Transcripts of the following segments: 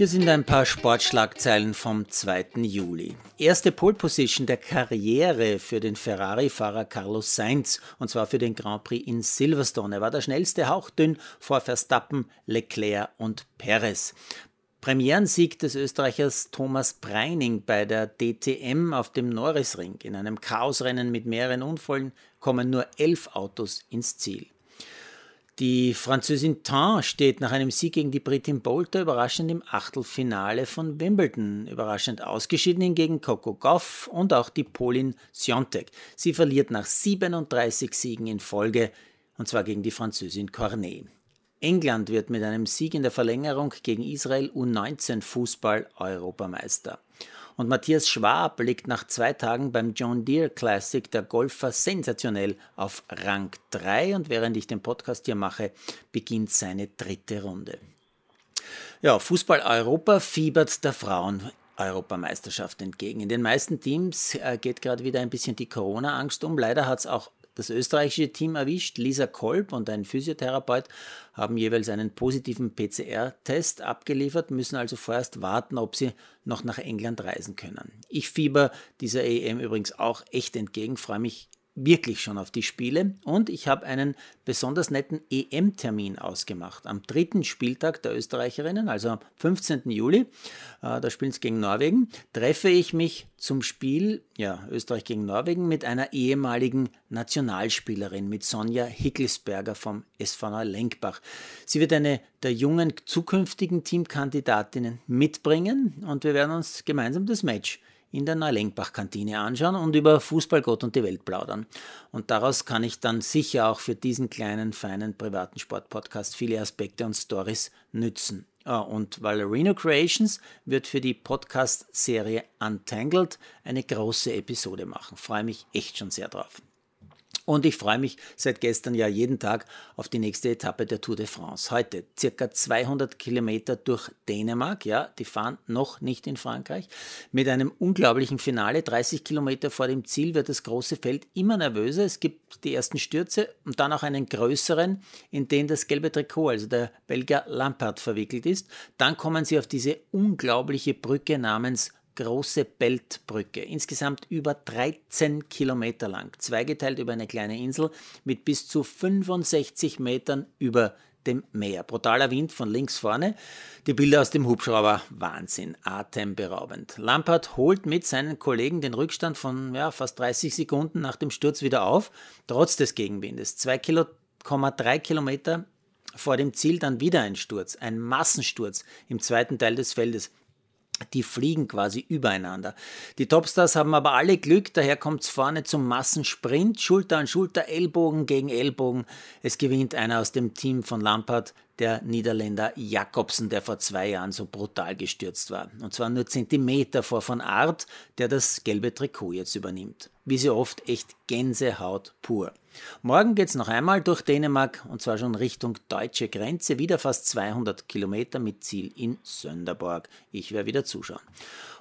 Hier sind ein paar Sportschlagzeilen vom 2. Juli. Erste Pole Position der Karriere für den Ferrari-Fahrer Carlos Sainz, und zwar für den Grand Prix in Silverstone. Er war der schnellste hauchdünn vor Verstappen, Leclerc und Perez. Premierensieg des Österreichers Thomas Breining bei der DTM auf dem Norrisring. In einem Chaosrennen mit mehreren Unfällen kommen nur elf Autos ins Ziel. Die Französin Tan steht nach einem Sieg gegen die Britin Bolter überraschend im Achtelfinale von Wimbledon. Überraschend ausgeschieden hingegen Coco Goff und auch die Polin Siontek. Sie verliert nach 37 Siegen in Folge, und zwar gegen die Französin Cornet. England wird mit einem Sieg in der Verlängerung gegen Israel U19 Fußball Europameister. Und Matthias Schwab liegt nach zwei Tagen beim John Deere Classic der Golfer sensationell auf Rang 3 und während ich den Podcast hier mache, beginnt seine dritte Runde. Ja, Fußball Europa fiebert der Frauen Europameisterschaft entgegen. In den meisten Teams äh, geht gerade wieder ein bisschen die Corona-Angst um. Leider hat es auch das österreichische Team erwischt. Lisa Kolb und ein Physiotherapeut haben jeweils einen positiven PCR-Test abgeliefert, müssen also vorerst warten, ob sie noch nach England reisen können. Ich fieber dieser EM übrigens auch echt entgegen, freue mich wirklich schon auf die Spiele und ich habe einen besonders netten EM-Termin ausgemacht. Am dritten Spieltag der Österreicherinnen, also am 15. Juli, äh, da spielen sie gegen Norwegen, treffe ich mich zum Spiel, ja, Österreich gegen Norwegen, mit einer ehemaligen Nationalspielerin, mit Sonja Hickelsberger vom SV Lenkbach. Sie wird eine der jungen zukünftigen Teamkandidatinnen mitbringen und wir werden uns gemeinsam das Match in der Neulenkbach-Kantine anschauen und über Fußballgott und die Welt plaudern. Und daraus kann ich dann sicher auch für diesen kleinen, feinen, privaten Sportpodcast viele Aspekte und Stories nützen. Und Valerino Creations wird für die Podcast-Serie Untangled eine große Episode machen. Freue mich echt schon sehr drauf. Und ich freue mich seit gestern ja jeden Tag auf die nächste Etappe der Tour de France. Heute circa 200 Kilometer durch Dänemark. Ja, die fahren noch nicht in Frankreich. Mit einem unglaublichen Finale. 30 Kilometer vor dem Ziel wird das große Feld immer nervöser. Es gibt die ersten Stürze und dann auch einen größeren, in den das gelbe Trikot, also der Belgier Lampard, verwickelt ist. Dann kommen sie auf diese unglaubliche Brücke namens große Beltbrücke, insgesamt über 13 Kilometer lang, zweigeteilt über eine kleine Insel mit bis zu 65 Metern über dem Meer. Brutaler Wind von links vorne. Die Bilder aus dem Hubschrauber, Wahnsinn, atemberaubend. Lampard holt mit seinen Kollegen den Rückstand von ja, fast 30 Sekunden nach dem Sturz wieder auf, trotz des Gegenwindes. 2,3 Kilometer vor dem Ziel dann wieder ein Sturz, ein Massensturz im zweiten Teil des Feldes. Die fliegen quasi übereinander. Die Topstars haben aber alle Glück, daher kommt es vorne zum Massensprint, Schulter an Schulter, Ellbogen gegen Ellbogen. Es gewinnt einer aus dem Team von Lampard, der Niederländer Jakobsen, der vor zwei Jahren so brutal gestürzt war. Und zwar nur Zentimeter vor von Art, der das gelbe Trikot jetzt übernimmt. Wie so oft echt Gänsehaut pur. Morgen geht es noch einmal durch Dänemark und zwar schon Richtung deutsche Grenze, wieder fast 200 Kilometer mit Ziel in Sönderborg. Ich werde wieder zuschauen.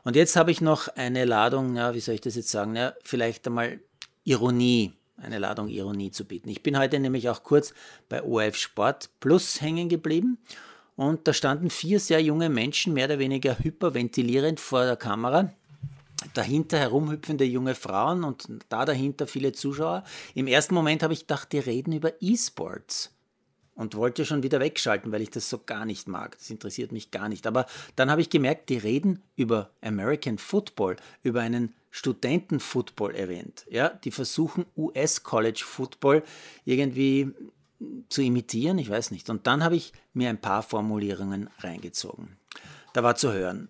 Und jetzt habe ich noch eine Ladung, ja, wie soll ich das jetzt sagen, ja, vielleicht einmal Ironie eine Ladung Ironie zu bieten. Ich bin heute nämlich auch kurz bei ORF Sport Plus hängen geblieben und da standen vier sehr junge Menschen, mehr oder weniger hyperventilierend vor der Kamera. Dahinter herumhüpfende junge Frauen und da dahinter viele Zuschauer. Im ersten Moment habe ich gedacht, die reden über E-Sports und wollte schon wieder wegschalten, weil ich das so gar nicht mag. Das interessiert mich gar nicht. Aber dann habe ich gemerkt, die reden über American Football, über einen Studenten-Football-Event. Ja, die versuchen US-College Football irgendwie zu imitieren, ich weiß nicht. Und dann habe ich mir ein paar Formulierungen reingezogen. Da war zu hören,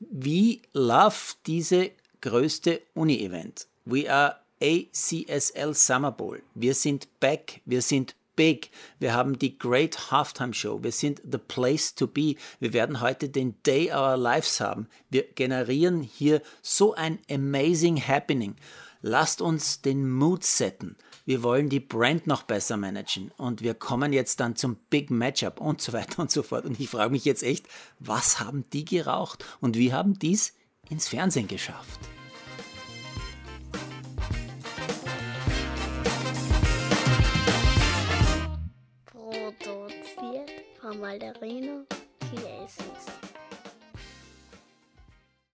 wie love diese größte Uni-Event. We are ACSL Summer Bowl. Wir sind back, wir sind big. Wir haben die Great Halftime Show. Wir sind the place to be. Wir werden heute den Day Our Lives haben. Wir generieren hier so ein amazing Happening. Lasst uns den Mood setten. Wir wollen die Brand noch besser managen und wir kommen jetzt dann zum Big Matchup und so weiter und so fort. Und ich frage mich jetzt echt, was haben die geraucht und wie haben dies ins Fernsehen geschafft? Mandarine, hier ist es.